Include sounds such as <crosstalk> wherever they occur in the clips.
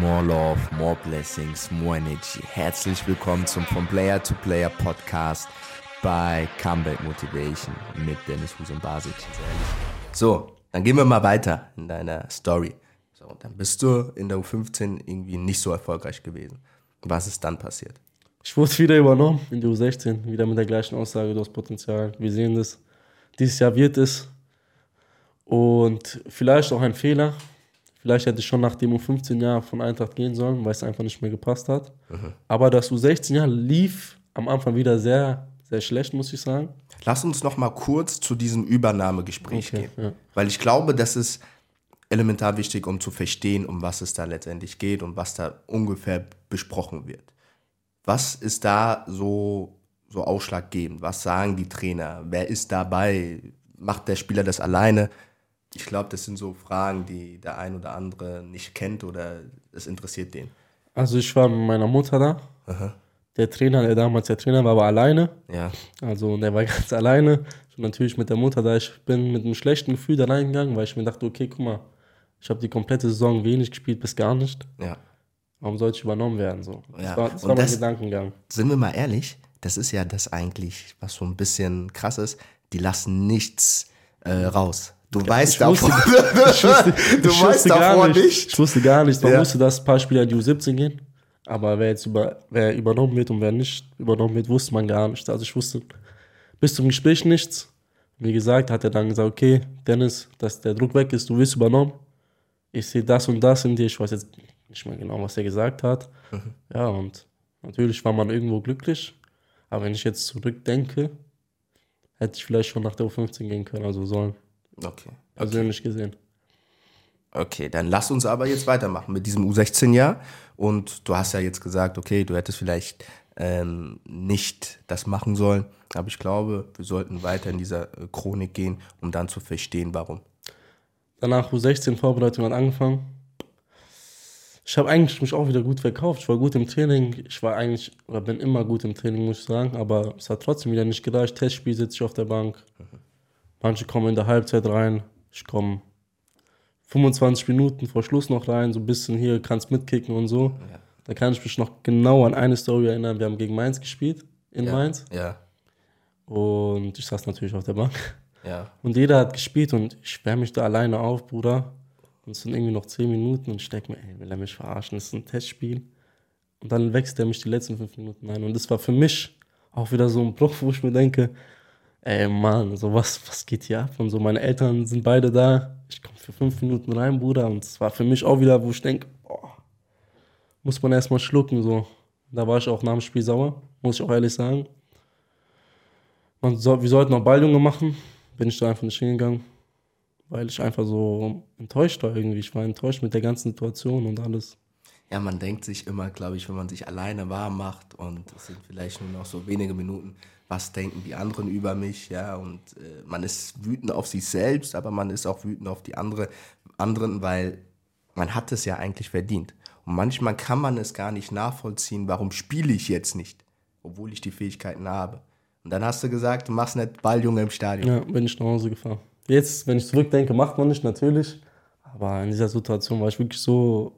more love, more blessings, more energy. Herzlich willkommen zum From Player to Player Podcast bei Comeback Motivation mit Dennis Husum Basic. So, dann gehen wir mal weiter in deiner Story. So, dann bist du in der U15 irgendwie nicht so erfolgreich gewesen. Was ist dann passiert? Ich wurde wieder übernommen in die U16, wieder mit der gleichen Aussage, du hast Potenzial. Wir sehen das. Dieses Jahr wird es. Und vielleicht auch ein Fehler. Vielleicht hätte ich schon nach dem U15 Jahr von Eintracht gehen sollen, weil es einfach nicht mehr gepasst hat. Mhm. Aber das U16 Jahr lief am Anfang wieder sehr, sehr schlecht, muss ich sagen. Lass uns noch mal kurz zu diesem Übernahmegespräch okay, gehen. Ja. Weil ich glaube, das ist elementar wichtig, um zu verstehen, um was es da letztendlich geht und was da ungefähr besprochen wird. Was ist da so, so ausschlaggebend? Was sagen die Trainer? Wer ist dabei? Macht der Spieler das alleine? Ich glaube, das sind so Fragen, die der ein oder andere nicht kennt oder es interessiert den. Also ich war mit meiner Mutter da. Aha. Der Trainer, der damals der Trainer war, war alleine. Ja. Also der war <laughs> ganz alleine. Und natürlich mit der Mutter da. Ich bin mit einem schlechten Gefühl da reingegangen, weil ich mir dachte, okay, guck mal, ich habe die komplette Saison wenig gespielt, bis gar nicht. Ja. Warum soll ich übernommen werden? So. Das ja. war, das war mein das, Gedankengang. Sind wir mal ehrlich, das ist ja das eigentlich, was so ein bisschen krass ist. Die lassen nichts äh, raus. Du ja, weißt davon. ich wusste, <laughs> du ich weißt davon nicht. nicht. Ich wusste gar nicht. Man ja. wusste, dass ein paar Spieler in die U17 gehen. Aber wer jetzt über, wer übernommen wird und wer nicht übernommen wird, wusste man gar nicht. Also ich wusste bis zum Gespräch nichts. Wie gesagt, hat er dann gesagt, okay, Dennis, dass der Druck weg ist, du wirst übernommen. Ich sehe das und das in dir. Ich weiß jetzt nicht mehr genau, was er gesagt hat. Mhm. Ja, und natürlich war man irgendwo glücklich. Aber wenn ich jetzt zurückdenke, hätte ich vielleicht schon nach der U15 gehen können, also sollen. Okay. Persönlich okay. gesehen. Okay, dann lass uns aber jetzt weitermachen mit diesem U16-Jahr. Und du hast ja jetzt gesagt, okay, du hättest vielleicht ähm, nicht das machen sollen. Aber ich glaube, wir sollten weiter in dieser äh, Chronik gehen, um dann zu verstehen, warum. Danach U16-Vorbereitung hat angefangen. Ich habe eigentlich mich auch wieder gut verkauft. Ich war gut im Training. Ich war eigentlich, oder bin immer gut im Training, muss ich sagen. Aber es hat trotzdem wieder nicht gereicht. Testspiel sitze ich auf der Bank. Mhm. Manche kommen in der Halbzeit rein. Ich komme 25 Minuten vor Schluss noch rein, so ein bisschen hier, kannst mitkicken und so. Ja. Da kann ich mich noch genau an eine Story erinnern. Wir haben gegen Mainz gespielt, in ja. Mainz. Ja. Und ich saß natürlich auf der Bank. Ja. Und jeder hat gespielt und ich sperre mich da alleine auf, Bruder. Und es sind irgendwie noch 10 Minuten und ich denke mir, ey, will er mich verarschen? Das ist ein Testspiel. Und dann wechselt er mich die letzten 5 Minuten ein. Und das war für mich auch wieder so ein Bruch, wo ich mir denke, ey Mann, so was, was geht hier ab? Und so, meine Eltern sind beide da. Ich komme für fünf Minuten rein, Bruder. Und es war für mich auch wieder, wo ich denke, muss man erstmal schlucken. So. Da war ich auch nach dem Spiel sauer, muss ich auch ehrlich sagen. Man soll, wir sollten auch Balljunge machen. Bin ich da einfach nicht hingegangen, weil ich einfach so enttäuscht war irgendwie. Ich war enttäuscht mit der ganzen Situation und alles. Ja, man denkt sich immer, glaube ich, wenn man sich alleine warm macht und es sind vielleicht nur noch so wenige Minuten, was denken die anderen über mich, ja, und äh, man ist wütend auf sich selbst, aber man ist auch wütend auf die andere, anderen, weil man hat es ja eigentlich verdient. Und manchmal kann man es gar nicht nachvollziehen, warum spiele ich jetzt nicht, obwohl ich die Fähigkeiten habe. Und dann hast du gesagt, du machst nicht Balljunge im Stadion. Ja, bin ich nach Hause gefahren. Jetzt, wenn ich zurückdenke, macht man nicht, natürlich. Aber in dieser Situation war ich wirklich so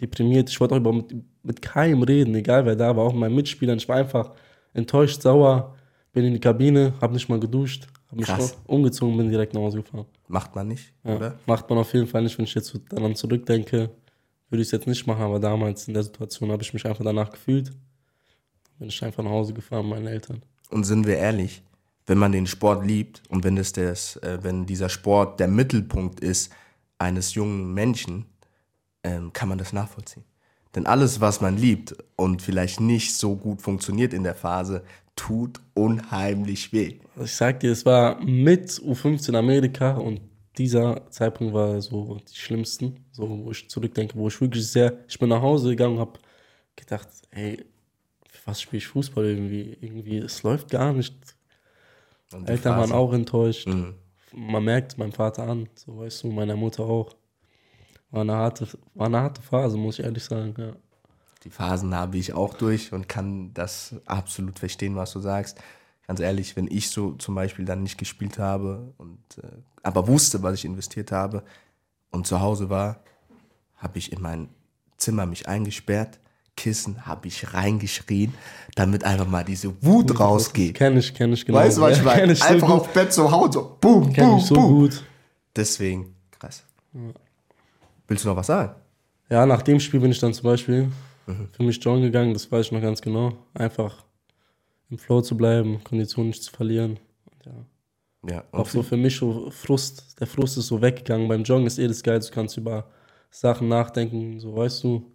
deprimiert. Ich wollte auch über mit, mit keinem reden, egal wer da war, auch mit meinen Mitspielern. Ich war einfach enttäuscht, sauer, bin in die Kabine, habe nicht mal geduscht, habe mich Krass. umgezogen, bin direkt nach Hause gefahren. Macht man nicht, ja, oder? Macht man auf jeden Fall nicht. Wenn ich jetzt daran zurückdenke, würde ich es jetzt nicht machen, aber damals in der Situation habe ich mich einfach danach gefühlt. Bin ich einfach nach Hause gefahren, meine Eltern. Und sind wir ehrlich, wenn man den Sport liebt und wenn, es das, äh, wenn dieser Sport der Mittelpunkt ist eines jungen Menschen, ähm, kann man das nachvollziehen. Denn alles, was man liebt und vielleicht nicht so gut funktioniert in der Phase, tut unheimlich weh. Ich sag dir, es war mit U15 Amerika und dieser Zeitpunkt war so die schlimmsten, so wo ich zurückdenke, wo ich wirklich sehr, ich bin nach Hause gegangen und habe gedacht, ey, für was spiele ich Fußball irgendwie? Irgendwie, es läuft gar nicht. Eltern Phase. waren auch enttäuscht. Mhm. Man merkt meinem Vater an, so weißt du, meiner Mutter auch. War eine harte, war eine harte Phase, muss ich ehrlich sagen, ja. Die Phasen habe ich auch durch und kann das absolut verstehen, was du sagst. Ganz ehrlich, wenn ich so zum Beispiel dann nicht gespielt habe und äh, aber wusste, was ich investiert habe und zu Hause war, habe ich in meinen Zimmer mich eingesperrt, Kissen habe ich reingeschrien, damit einfach mal diese Wut rausgeht. Kenn ich, kenn ich genau. Weißt du, was ich Ja, meine? so Einfach gut. auf Bett so hauen, so boom, Kenn boom, ich so boom. gut. Deswegen, krass. Willst du noch was sagen? Ja, nach dem Spiel bin ich dann zum Beispiel Mhm. für mich joggen gegangen, das weiß ich noch ganz genau. Einfach im Flow zu bleiben, Kondition nicht zu verlieren. Und ja. Ja, Auch so für mich so Frust, der Frust ist so weggegangen. Beim Joggen ist eh das Geil, du kannst über Sachen nachdenken, so weißt du.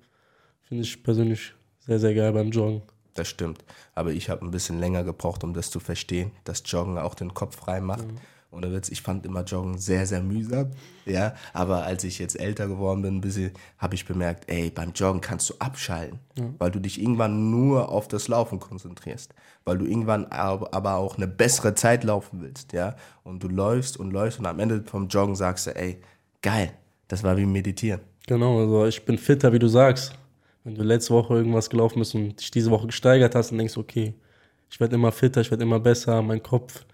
Finde ich persönlich sehr, sehr geil beim Joggen. Das stimmt. Aber ich habe ein bisschen länger gebraucht, um das zu verstehen, dass Joggen auch den Kopf frei macht. Und der Witz, ich fand immer Joggen sehr, sehr mühsam. Ja, aber als ich jetzt älter geworden bin, ein bisschen, habe ich bemerkt, ey, beim Joggen kannst du abschalten, weil du dich irgendwann nur auf das Laufen konzentrierst, weil du irgendwann aber aber auch eine bessere Zeit laufen willst, ja. Und du läufst und läufst und am Ende vom Joggen sagst du, ey, geil, das war wie meditieren. Genau, also ich bin fitter, wie du sagst. Wenn du letzte Woche irgendwas gelaufen bist und dich diese Woche gesteigert hast und denkst, okay, ich werde immer fitter, ich werde immer besser, mein Kopf,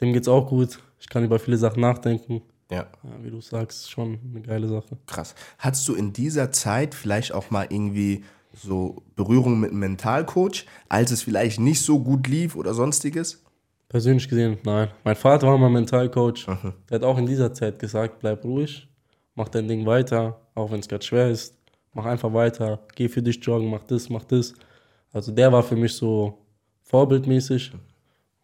dem geht's auch gut. Ich kann über viele Sachen nachdenken. Ja. Ja, wie du sagst, schon eine geile Sache. Krass. Hattest du in dieser Zeit vielleicht auch mal irgendwie so Berührung mit einem Mentalcoach, als es vielleicht nicht so gut lief oder sonstiges? Persönlich gesehen, nein. Mein Vater war mal Mentalcoach. Mhm. Der hat auch in dieser Zeit gesagt, bleib ruhig, mach dein Ding weiter, auch wenn es gerade schwer ist. Mach einfach weiter, geh für dich joggen, mach das, mach das. Also der war für mich so vorbildmäßig.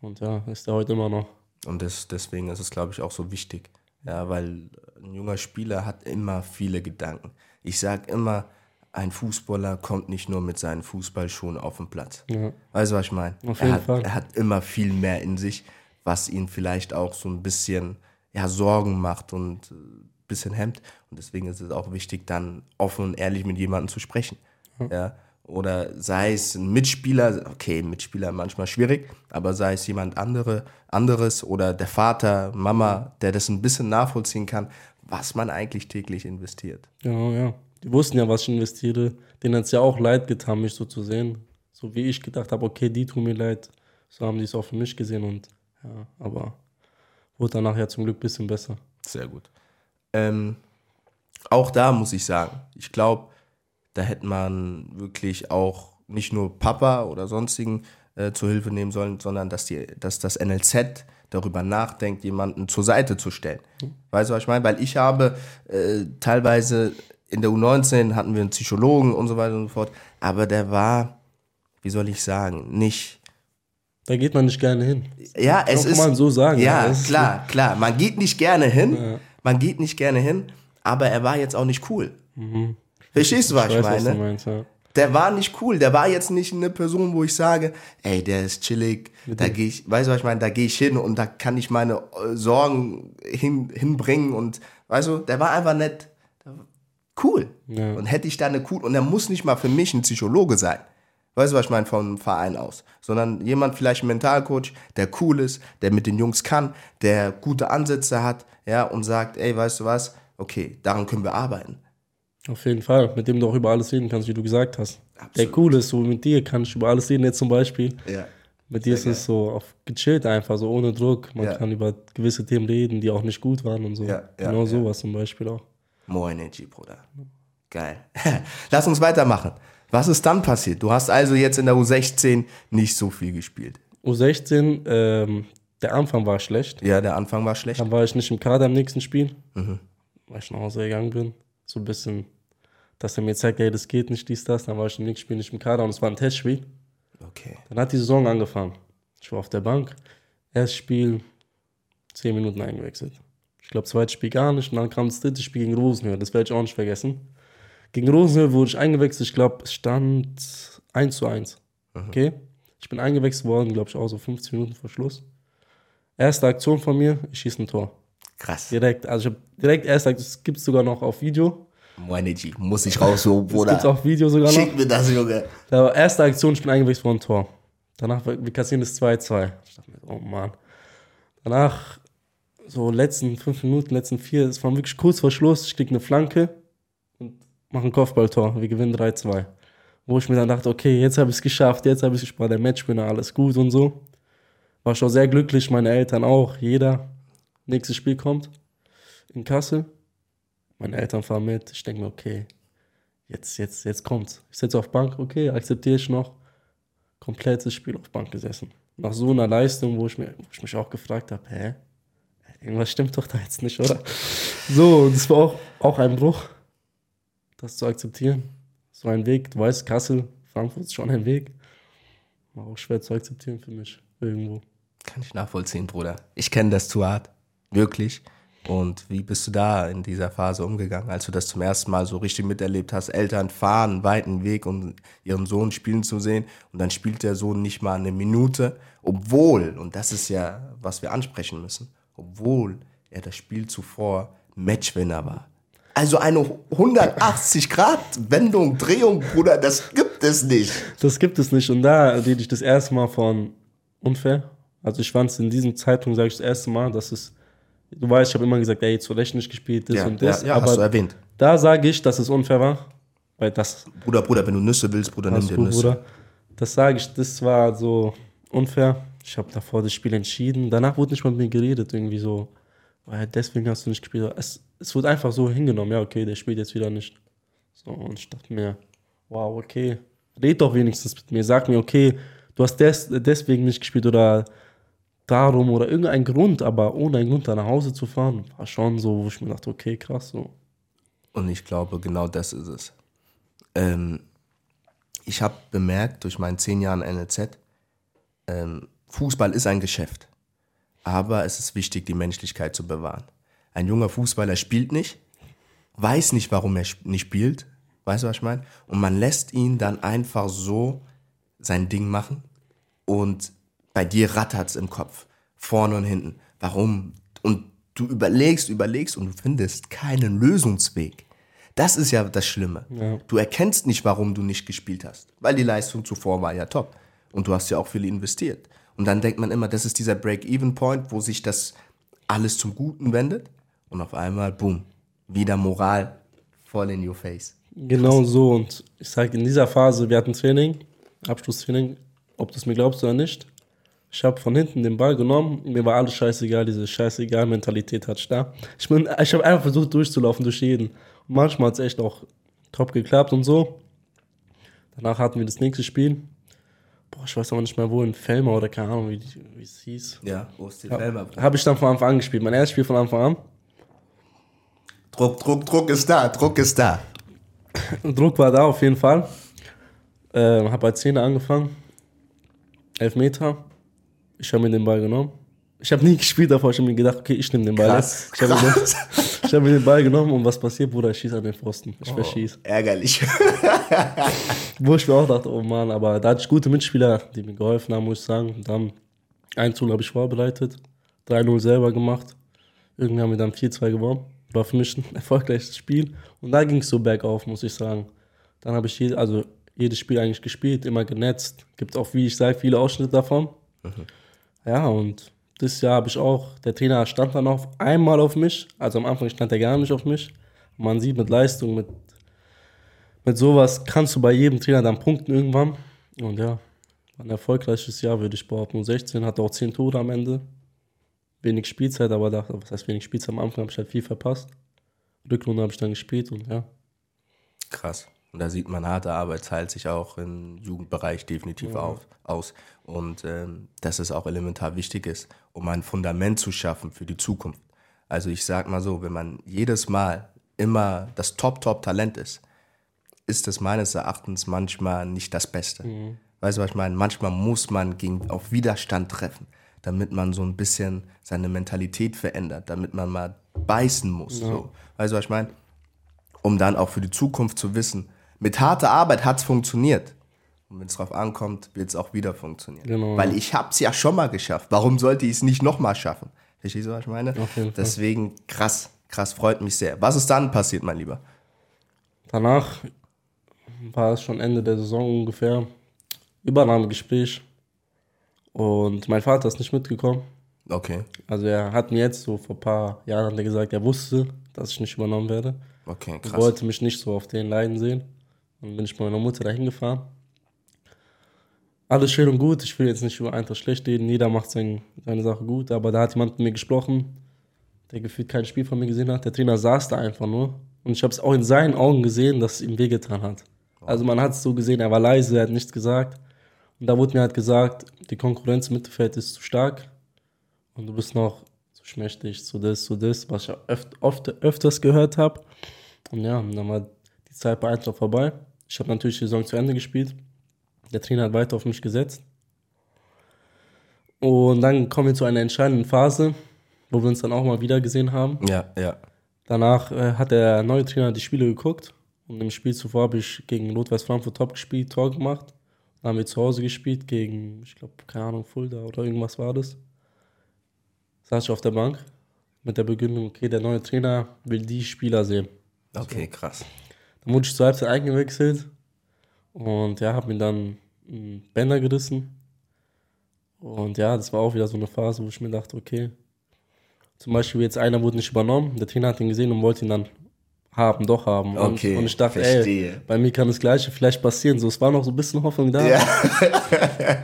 Und ja, ist der heute immer noch. Und das, deswegen ist es, glaube ich, auch so wichtig. Ja, weil ein junger Spieler hat immer viele Gedanken. Ich sage immer, ein Fußballer kommt nicht nur mit seinen Fußballschuhen auf den Platz. Ja. Weißt du, was ich meine? Er hat, er hat immer viel mehr in sich, was ihn vielleicht auch so ein bisschen ja, Sorgen macht und ein bisschen hemmt. Und deswegen ist es auch wichtig, dann offen und ehrlich mit jemandem zu sprechen. Ja. Oder sei es ein Mitspieler, okay, Mitspieler manchmal schwierig, aber sei es jemand andere, anderes oder der Vater, Mama, der das ein bisschen nachvollziehen kann, was man eigentlich täglich investiert. Genau, ja. Die wussten ja, was ich investiere. Denen hat es ja auch leid getan, mich so zu sehen. So wie ich gedacht habe, okay, die tun mir leid. So haben die es auch für mich gesehen und ja, aber wurde danach ja zum Glück ein bisschen besser. Sehr gut. Ähm, auch da muss ich sagen, ich glaube, da hätte man wirklich auch nicht nur Papa oder sonstigen äh, zur Hilfe nehmen sollen, sondern dass, die, dass das NLZ darüber nachdenkt, jemanden zur Seite zu stellen. Weißt du, was ich meine? Weil ich habe äh, teilweise in der U19 hatten wir einen Psychologen und so weiter und so fort, aber der war, wie soll ich sagen, nicht Da geht man nicht gerne hin. ja, es kann ist. man so sagen, Ja, ja, das klar, klar. Man geht nicht gerne hin. Man geht nicht gerne hin, aber er war jetzt auch nicht cool. Verstehst du, was ich, Mhm. weiß, was meine? du meinst, ja. Der war nicht cool. Der war jetzt nicht eine Person, wo ich sage, ey, der ist chillig. Da gehe ich, weißt du, was ich meine? Da gehe ich hin und da kann ich meine äh, Sorgen hin, hinbringen und, weißt du, der war einfach nett. Cool. Ja. Und hätte ich da eine cool, und er muss nicht mal für mich ein Psychologe sein. Weißt du, was ich meine, vom Verein aus. Sondern jemand, vielleicht ein Mentalcoach, der cool ist, der mit den Jungs kann, der gute Ansätze hat, ja, und sagt, ey, weißt du was, okay, daran können wir arbeiten. Auf jeden Fall, mit dem du auch über alles reden kannst, wie du gesagt hast. Absolut. Der cool ist, so mit dir kann ich über alles reden, jetzt zum Beispiel. Ja. Mit dir ist es so auf gechillt einfach, so ohne Druck. Man Ja. kann über gewisse Themen reden, die auch nicht gut waren und so. Ja, ja, genau sowas zum Beispiel auch. More Energy, Bruder. Geil. <laughs> Lass uns weitermachen. Was ist dann passiert? Du hast also jetzt in der U16 nicht so viel gespielt. U16, ähm, der Anfang war schlecht. Ja, der Anfang war schlecht. Dann war ich nicht im Kader im nächsten Spiel, Mhm. weil ich nach Hause gegangen bin. So ein bisschen, dass er mir zeigt, ey, das geht nicht, dies, das. Dann war ich im nächsten Spiel nicht im Kader und es war ein Testspiel. Okay. Dann hat die Saison angefangen. Ich war auf der Bank. Erstes Spiel, 10 Minuten eingewechselt. Ich glaube, zweites Spiel gar nicht. Und dann kam das dritte Spiel gegen Rosenhöhe. Das werde ich auch nicht vergessen. Gegen Rosenhöhe wurde ich eingewechselt. Ich glaube, es stand 1 zu 1. Okay? Ich bin eingewechselt worden, glaube ich, auch so 15 Minuten vor Schluss. Erste Aktion von mir, ich schieße ein Tor. Krass. Direkt. Also ich habe direkt erste Aktion, das gibt es sogar noch auf Video. More Energy. Muss ich rausholen, Das gibt es Bruder. auf Video sogar noch. Schick mir das, Junge. Da war erste Aktion, ich bin eingewechselt worden, Tor. Danach, wir kassieren das 2-2. Ich dachte mir, oh Mann. Danach, so letzten fünf Minuten, letzten vier, es war wirklich kurz vor Schluss, ich krieg eine Flanke und mache ein Kopfballtor. Wir gewinnen 3-2. Wo ich mir dann dachte, okay, jetzt habe ich es geschafft, jetzt habe ich es gespart, der Matchwinner, alles gut und so. War schon sehr glücklich, meine Eltern auch, jeder. Nächstes Spiel kommt in Kassel. Meine Eltern fahren mit. Ich denke mir, okay, jetzt, jetzt, jetzt kommt's. Ich sitze auf Bank, okay, akzeptiere ich noch. Komplettes Spiel auf Bank gesessen. Nach so einer Leistung, wo ich, mir, wo ich mich auch gefragt habe, hä? Irgendwas stimmt doch da jetzt nicht, oder? So, und das war auch, auch ein Bruch, das zu akzeptieren. So ein Weg, du weißt, Kassel, Frankfurt ist schon ein Weg. War auch schwer zu akzeptieren für mich, irgendwo. Kann ich nachvollziehen, Bruder. Ich kenne das zu hart. Wirklich. Und wie bist du da in dieser Phase umgegangen, als du das zum ersten Mal so richtig miterlebt hast? Eltern fahren einen weiten Weg, um ihren Sohn spielen zu sehen. Und dann spielt der Sohn nicht mal eine Minute, obwohl, und das ist ja, was wir ansprechen müssen, obwohl er das Spiel zuvor Matchwinner war. Also eine 180-Grad-Wendung, Drehung, Bruder, das gibt es nicht. Das gibt es nicht. Und da rede ich das erste Mal von unfair. Also ich fand es in diesem Zeitpunkt, sage ich das erste Mal, dass es, du weißt, ich habe immer gesagt, ey, zu Recht nicht gespielt, das Ja, und das. ja, ja, aber hast du erwähnt. da sage ich, dass es unfair war. Weil das, Bruder, Bruder, wenn du Nüsse willst, Bruder, nimm dir du, Nüsse. Bruder, das sage ich, das war so unfair. Ich habe davor das Spiel entschieden. Danach wurde nicht mal mit mir geredet, irgendwie so. Weil deswegen hast du nicht gespielt. Es, es wurde einfach so hingenommen, ja, okay, der spielt jetzt wieder nicht. So, und ich dachte mir, wow, okay, red doch wenigstens mit mir. Sag mir, okay, du hast des, deswegen nicht gespielt oder darum oder irgendein Grund, aber ohne einen Grund da nach Hause zu fahren, war schon so, wo ich mir dachte, okay, krass, so. Und ich glaube, genau das ist es. Ähm, ich habe bemerkt durch meinen zehn Jahren NLZ, ähm, Fußball ist ein Geschäft. Aber es ist wichtig, die Menschlichkeit zu bewahren. Ein junger Fußballer spielt nicht, weiß nicht, warum er nicht spielt. Weißt du, was ich meine? Und man lässt ihn dann einfach so sein Ding machen. Und bei dir rattert's im Kopf. Vorne und hinten. Warum? Und du überlegst, überlegst und du findest keinen Lösungsweg. Das ist ja das Schlimme. Du erkennst nicht, warum du nicht gespielt hast. Weil die Leistung zuvor war ja top. Und du hast ja auch viel investiert. Und dann denkt man immer, das ist dieser Break-Even-Point, wo sich das alles zum Guten wendet. Und auf einmal, boom, wieder Moral voll in your face. Genau so. Und ich sage, in dieser Phase, wir hatten Training, Abschlusstraining, ob du es mir glaubst oder nicht. Ich habe von hinten den Ball genommen, mir war alles scheißegal, diese scheißegal Mentalität hatte ich da. Ich, bin- ich habe einfach versucht durchzulaufen durch jeden. Und manchmal hat es echt auch top geklappt und so. Danach hatten wir das nächste Spiel. Boah, ich weiß aber nicht mehr wo, in Felmer oder keine Ahnung, wie, die- wie es hieß. Ja, Osti Felmer. Habe ich dann von Anfang an gespielt. Mein erstes Spiel von Anfang an. Druck, Druck, Druck ist da, Druck ist da. <laughs> Druck war da auf jeden Fall. Ähm, habe bei 10 angefangen. Elf Meter. Ich habe mir den Ball genommen. Ich habe nie gespielt davor. Ich habe mir gedacht, okay, ich nehme den Ball Krass. Ich habe mir, <laughs> hab mir den Ball genommen und was passiert, Bruder? Ich schieße an den Pfosten. Ich verschieße. Ärgerlich. <laughs> Wo ich mir auch dachte, oh Mann, aber da hatte ich gute Mitspieler, die mir geholfen haben, muss ich sagen. Dann 1-0 habe ich vorbereitet. 3-0 selber gemacht. Irgendwie haben wir dann 4-2 gewonnen. War für mich ein <laughs> erfolgreiches Spiel. Und da ging es so bergauf, muss ich sagen. Dann habe ich je, also jedes Spiel eigentlich gespielt, immer genetzt. Gibt auch, wie ich sage, viele Ausschnitte davon. Ja, und das Jahr habe ich auch, der Trainer stand dann auf einmal auf mich. Also am Anfang stand er gar nicht auf mich. Man sieht mit Leistung, mit, mit sowas kannst du bei jedem Trainer dann punkten irgendwann. Und ja, ein erfolgreiches Jahr, würde ich behaupten. Und 16 hatte auch 10 Tore am Ende. Wenig Spielzeit, aber da, was heißt wenig Spielzeit? Am Anfang habe ich halt viel verpasst. Rückrunde habe ich dann gespielt und ja. Krass. Und da sieht man, harte Arbeit zahlt sich auch im Jugendbereich definitiv auf, aus. Und ähm, dass es auch elementar wichtig ist, um ein Fundament zu schaffen für die Zukunft. Also ich sag mal so, wenn man jedes Mal immer das Top-Top-Talent ist, ist es meines Erachtens manchmal nicht das Beste. Weißt du, was ich meine? Manchmal muss man gegen, auf Widerstand treffen, damit man so ein bisschen seine Mentalität verändert, damit man mal beißen muss. So. Weißt du, was ich meine? um dann auch für die Zukunft zu wissen, mit harter Arbeit hat es funktioniert. Und wenn es drauf ankommt, wird es auch wieder funktionieren. Genau. Weil ich habe es ja schon mal geschafft. Warum sollte ich es nicht nochmal schaffen? Verstehst du, was ich meine? Deswegen krass, krass, freut mich sehr. Was ist dann passiert, mein Lieber? Danach war es schon Ende der Saison ungefähr. Übernahmegespräch. Und mein Vater ist nicht mitgekommen. Okay, Also er hat mir jetzt so vor ein paar Jahren hat er gesagt, er wusste, dass ich nicht übernommen werde. okay, Er krass. wollte mich nicht so auf den Leiden sehen. Dann bin ich mit meiner Mutter dahin gefahren. Alles schön und gut. Ich will jetzt nicht über Eintracht schlecht reden. Jeder macht sein, seine Sache gut. Aber da hat jemand mit mir gesprochen, der gefühlt kein Spiel von mir gesehen hat. Der Trainer saß da einfach nur. Und ich habe es auch in seinen Augen gesehen, dass es ihm wehgetan hat. Also man hat es so gesehen, er war leise, er hat nichts gesagt. Und da wurde mir halt gesagt, die Konkurrenz im Mittelfeld ist zu stark und du bist noch zu schmächtig, zu das, zu das, was ich oft, öfters gehört habe. Und ja, dann war die Zeit bei Eintracht vorbei. Ich habe natürlich die Saison zu Ende gespielt. Der Trainer hat weiter auf mich gesetzt. Und dann kommen wir zu einer entscheidenden Phase, wo wir uns dann auch mal wieder gesehen haben. Ja, ja. Danach äh, hat der neue Trainer die Spiele geguckt. Und im Spiel zuvor habe ich gegen Notwest Frankfurt Top gespielt, Tor gemacht. Dann haben wir zu Hause gespielt gegen, ich glaube, keine Ahnung, Fulda oder irgendwas war das. Saß ich auf der Bank mit der Begründung, okay, der neue Trainer will die Spieler sehen. Okay, krass. Dann wurde ich zur Halbzeit eingewechselt und ja, habe mir dann einen Bänder gerissen. Und ja, das war auch wieder so eine Phase, wo ich mir dachte, okay, zum Beispiel jetzt einer wurde nicht übernommen, der Trainer hat ihn gesehen und wollte ihn dann haben, doch haben. Und, Okay, und ich dachte, verstehe. ey, bei mir kann das Gleiche vielleicht passieren. So, es war noch so ein bisschen Hoffnung da. Ja. <laughs>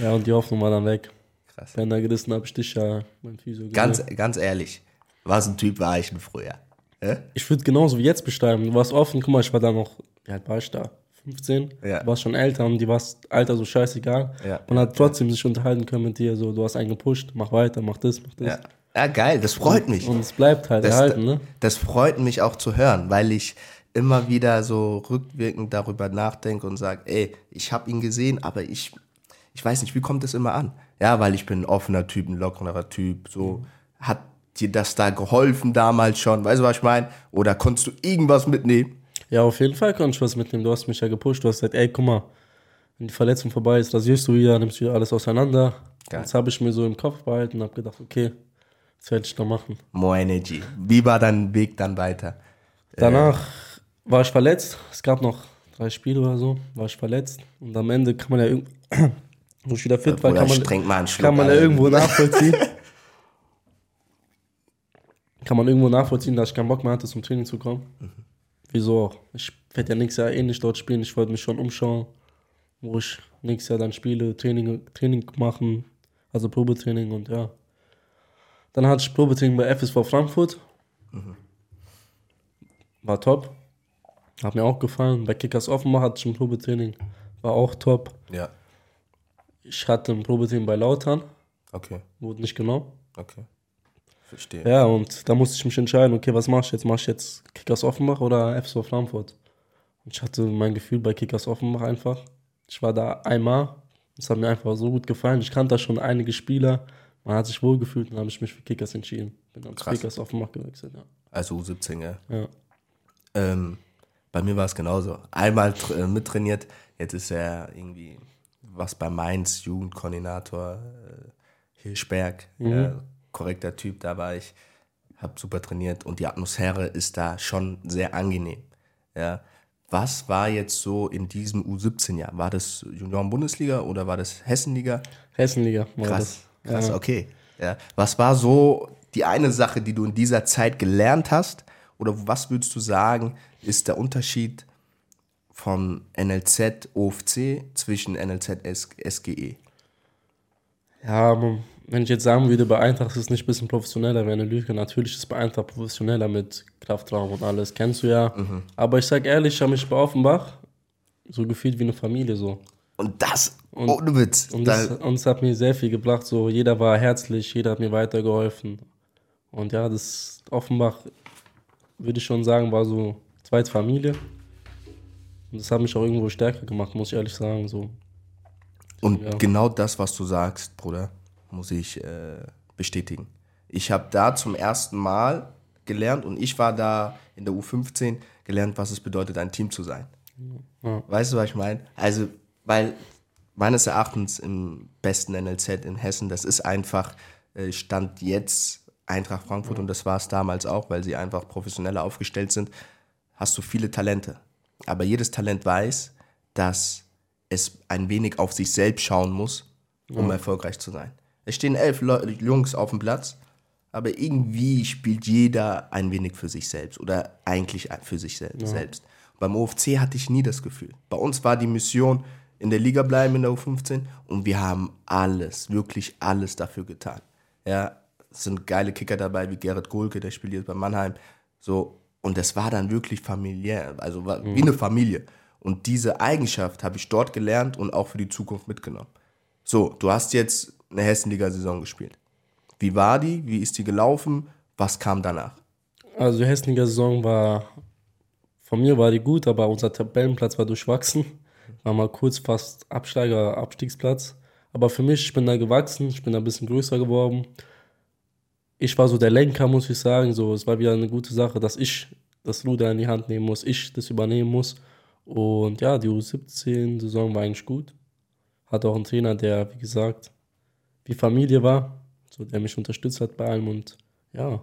Ja, und die Hoffnung war dann weg. Krass. Bänder gerissen habe ich dich ja mein Physio Ganz, ganz ehrlich, was ein Typ war ich denn früher? Hä? Ich würde genauso wie jetzt beschreiben. Du warst offen, guck mal, ich war da noch, wie alt war ich da? 15? Ja. Du warst schon älter und die warst Alter so scheißegal. Ja. Man hat trotzdem sich unterhalten können mit dir. So, du hast einen gepusht, mach weiter, mach das, mach das. Ja. ja, geil, das freut mich. Und es bleibt halt Das, erhalten, ne? das freut mich auch zu hören, weil ich immer wieder so rückwirkend darüber nachdenke und sage, ey, ich habe ihn gesehen, aber ich, ich weiß nicht, wie kommt es immer an? Ja, weil ich bin ein offener Typ, ein lockerer Typ, so hat dir das da geholfen damals schon, weißt du, was ich meine? Oder konntest du irgendwas mitnehmen? Ja, auf jeden Fall konnte ich was mitnehmen. Du hast mich ja gepusht. Du hast gesagt, ey, guck mal, wenn die Verletzung vorbei ist, rasierst du wieder, nimmst wieder alles auseinander. Geil. Das habe ich mir so im Kopf behalten und habe gedacht, okay, das werde ich noch machen. More Energy. Wie war dein Weg dann weiter? Danach war ich verletzt. Es gab noch drei Spiele oder so, war ich verletzt. Und am Ende kann man ja irgend- <clears throat> wo ich wieder fit war, kann man, kann man ja irgendwo nachvollziehen. <laughs> kann man irgendwo nachvollziehen, dass ich keinen Bock mehr hatte, zum Training zu kommen. Wieso auch? Ich werde ja nächstes Jahr eh nicht dort spielen. Ich wollte mich schon umschauen, wo ich nächstes Jahr dann spiele, Training, Training machen, also Probetraining und ja. Dann hatte ich Probetraining bei FSV Frankfurt. War top. Hat mir auch gefallen. Bei Kickers Offenbach hatte ich ein Probetraining. War auch top. Ja, Ich hatte ein Probetraining bei Lautern. okay, Wurde nicht genommen. okay. Verstehe. Ja, und da musste ich mich entscheiden, okay, was mache ich jetzt? Mache ich jetzt Kickers Offenbach oder FSV Frankfurt? Und ich hatte mein Gefühl bei Kickers Offenbach einfach. Ich war da einmal. Es hat mir einfach so gut gefallen. Ich kannte da schon einige Spieler. Man hat sich wohlgefühlt und dann habe ich mich für Kickers entschieden. Bin dann zu Krass. Kickers Offenbach gewechselt, ja. Also U17, ja. ja. Ähm, bei mir war es genauso. Einmal äh, mittrainiert, jetzt ist er irgendwie was bei Mainz, Jugendkoordinator, äh, Hirschberg, äh, korrekter Typ, da war ich, hab super trainiert und die Atmosphäre ist da schon sehr angenehm. Ja. Was war jetzt so in diesem U17-Jahr? War das Junioren-Bundesliga oder war das Hessenliga? Hessenliga war Krass, das. krass, Ja. okay. Ja. Was war so die eine Sache, die du in dieser Zeit gelernt hast? Oder was würdest du sagen, ist der Unterschied von NLZ OFC zwischen NLZ SGE? Ja, man- wenn ich jetzt sagen würde, bei Eintracht ist es nicht ein bisschen professioneller, wäre eine Lüge. Natürlich ist bei Eintracht professioneller mit Kraftraum und alles, kennst du ja. Aber ich sag ehrlich, ich habe mich bei Offenbach so gefühlt wie eine Familie so. Und das, ohne Witz. Und das, und es hat mir sehr viel gebracht, so jeder war herzlich, jeder hat mir weitergeholfen. Und ja, das Offenbach, würde ich schon sagen, war so zweite Familie. Und das hat mich auch irgendwo stärker gemacht, muss ich ehrlich sagen. So. und ja. genau das, was du sagst, Bruder, muss ich äh, bestätigen. Ich habe da zum ersten Mal gelernt und ich war da in der U15 gelernt, was es bedeutet, ein Team zu sein. Ja. Weißt du, was ich meine? Also, weil meines Erachtens im besten NLZ in Hessen, das ist einfach, äh, Stand jetzt Eintracht Frankfurt und das war es damals auch, weil sie einfach professioneller aufgestellt sind, hast du viele Talente. Aber jedes Talent weiß, dass es ein wenig auf sich selbst schauen muss, um erfolgreich zu sein. Es stehen elf Leu Jungs auf dem Platz, aber irgendwie spielt jeder ein wenig für sich selbst oder eigentlich für sich sel selbst. Beim OFC hatte ich nie das Gefühl. Bei uns war die Mission in der Liga bleiben in der U15 und wir haben alles, wirklich alles dafür getan. Ja, es sind geile Kicker dabei wie Gerrit Gohlke, der spielt jetzt bei Mannheim. So Und das war dann wirklich familiär, also war wie eine Familie. Und diese Eigenschaft habe ich dort gelernt und auch für die Zukunft mitgenommen. So, du hast jetzt eine Hessenliga-Saison gespielt. Wie war die? Wie ist die gelaufen? Was kam danach? Also die Hessenliga-Saison war, von mir war die gut, aber unser Tabellenplatz war durchwachsen. War mal kurz fast Absteiger, Abstiegsplatz. Aber für mich, ich bin da gewachsen, ich bin da ein bisschen größer geworden. Ich war so der Lenker, muss ich sagen. So, es war wieder eine gute Sache, dass ich das Ruder in die Hand nehmen muss, ich das übernehmen muss. Und ja, die U17-Saison war eigentlich gut. Hatte auch einen Trainer, der, wie gesagt, wie Familie war, so der mich unterstützt hat bei allem und ja,